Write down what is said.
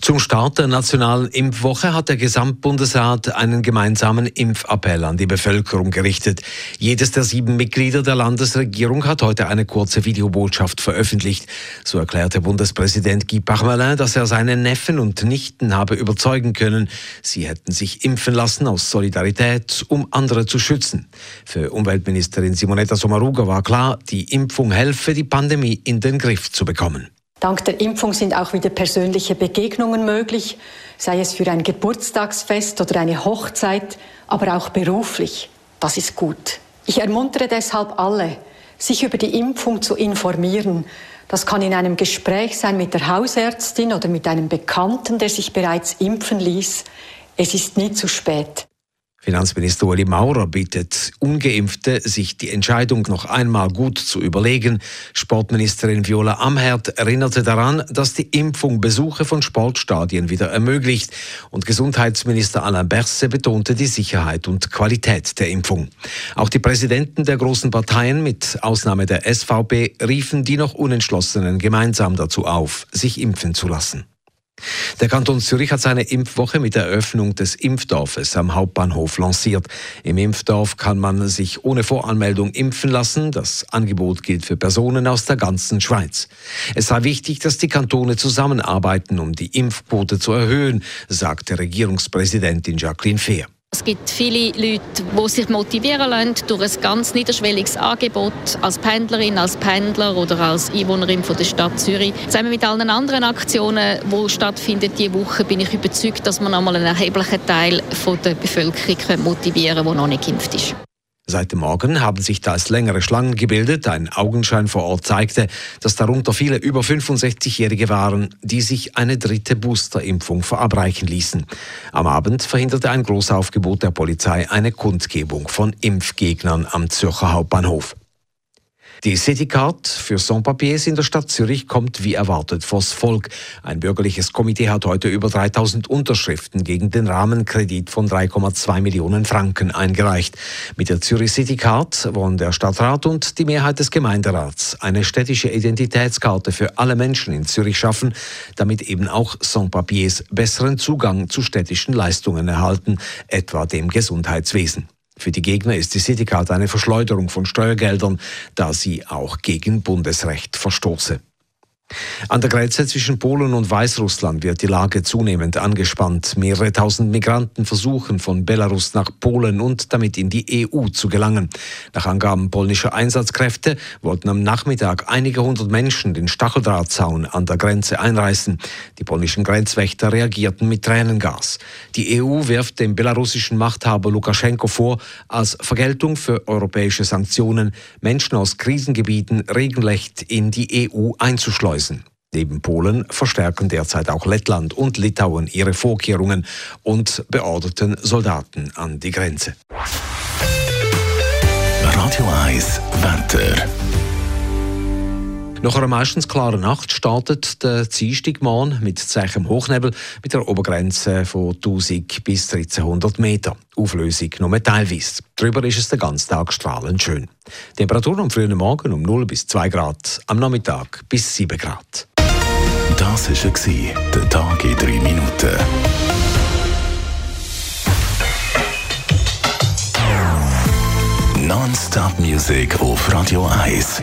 Zum Start der nationalen Impfwoche hat der Gesamtbundesrat einen gemeinsamen Impfappell an die Bevölkerung gerichtet. Jedes der sieben Mitglieder der Landesregierung hat heute eine kurze Videobotschaft veröffentlicht. So erklärte Bundespräsident Guy Parmelin, dass er seine Neffen und Nichten habe überzeugen können, sie hätten sich impfen lassen aus Solidarität, um andere zu schützen. Für Umweltministerin Simonetta Sommaruga war klar, die Impfung helfe, die Pandemie in den Griff zu bekommen. Dank der Impfung sind auch wieder persönliche Begegnungen möglich, sei es für ein Geburtstagsfest oder eine Hochzeit, aber auch beruflich. Das ist gut. Ich ermuntere deshalb alle, sich über die Impfung zu informieren. Das kann in einem Gespräch sein mit der Hausärztin oder mit einem Bekannten, der sich bereits impfen ließ. Es ist nie zu spät. Finanzminister Uli Maurer bittet Ungeimpfte, sich die Entscheidung noch einmal gut zu überlegen. Sportministerin Viola Amherd erinnerte daran, dass die Impfung Besuche von Sportstadien wieder ermöglicht. Und Gesundheitsminister Alain Berset betonte die Sicherheit und Qualität der Impfung. Auch die Präsidenten der großen Parteien mit Ausnahme der SVP riefen die noch Unentschlossenen gemeinsam dazu auf, sich impfen zu lassen. Der Kanton Zürich hat seine Impfwoche mit der Eröffnung des Impfdorfes am Hauptbahnhof lanciert. Im Impfdorf kann man sich ohne Voranmeldung impfen lassen. Das Angebot gilt für Personen aus der ganzen Schweiz. Es sei wichtig, dass die Kantone zusammenarbeiten, um die Impfquote zu erhöhen, sagte Regierungspräsidentin Jacqueline Fehr. Es gibt viele Leute, die sich motivieren lassen durch ein ganz niederschwelliges Angebot als Pendlerin, als Pendler oder als Einwohnerin von der Stadt Zürich. Zusammen mit allen anderen Aktionen, die stattfinden diese Woche, bin ich überzeugt, dass man einmal einen erheblichen Teil der Bevölkerung motivieren kann, der noch nicht geimpft ist. Seit dem Morgen haben sich da längere Schlangen gebildet. Ein Augenschein vor Ort zeigte, dass darunter viele über 65-Jährige waren, die sich eine dritte Boosterimpfung verabreichen ließen. Am Abend verhinderte ein Großaufgebot der Polizei eine Kundgebung von Impfgegnern am Zürcher Hauptbahnhof. Die Citycard für Sans-Papiers in der Stadt Zürich kommt wie erwartet vors Volk. Ein bürgerliches Komitee hat heute über 3000 Unterschriften gegen den Rahmenkredit von 3,2 Millionen Franken eingereicht. Mit der Zürich Citycard wollen der Stadtrat und die Mehrheit des Gemeinderats eine städtische Identitätskarte für alle Menschen in Zürich schaffen, damit eben auch Sans-Papiers besseren Zugang zu städtischen Leistungen erhalten, etwa dem Gesundheitswesen. Für die Gegner ist die Citycard eine Verschleuderung von Steuergeldern, da sie auch gegen Bundesrecht verstoße. An der Grenze zwischen Polen und Weißrussland wird die Lage zunehmend angespannt. Mehrere tausend Migranten versuchen von Belarus nach Polen und damit in die EU zu gelangen. Nach Angaben polnischer Einsatzkräfte wollten am Nachmittag einige hundert Menschen den Stacheldrahtzaun an der Grenze einreißen. Die polnischen Grenzwächter reagierten mit Tränengas. Die EU wirft dem belarussischen Machthaber Lukaschenko vor, als Vergeltung für europäische Sanktionen Menschen aus Krisengebieten regelrecht in die EU einzuschleusen. Preußen. Neben Polen verstärken derzeit auch Lettland und Litauen ihre Vorkehrungen und beorderten Soldaten an die Grenze. Radio 1 Wetter. Nach einer meistens klaren Nacht startet der Dienstagmorgen mit zähem Hochnebel mit der Obergrenze von 1000 bis 1300 Meter. Auflösung nur teilweise. Darüber ist es den ganzen Tag strahlend schön. Temperatur am frühen Morgen um 0 bis 2 Grad, am Nachmittag bis 7 Grad. Das war der Tag in 3 Minuten. Non-Stop Music auf Radio 1.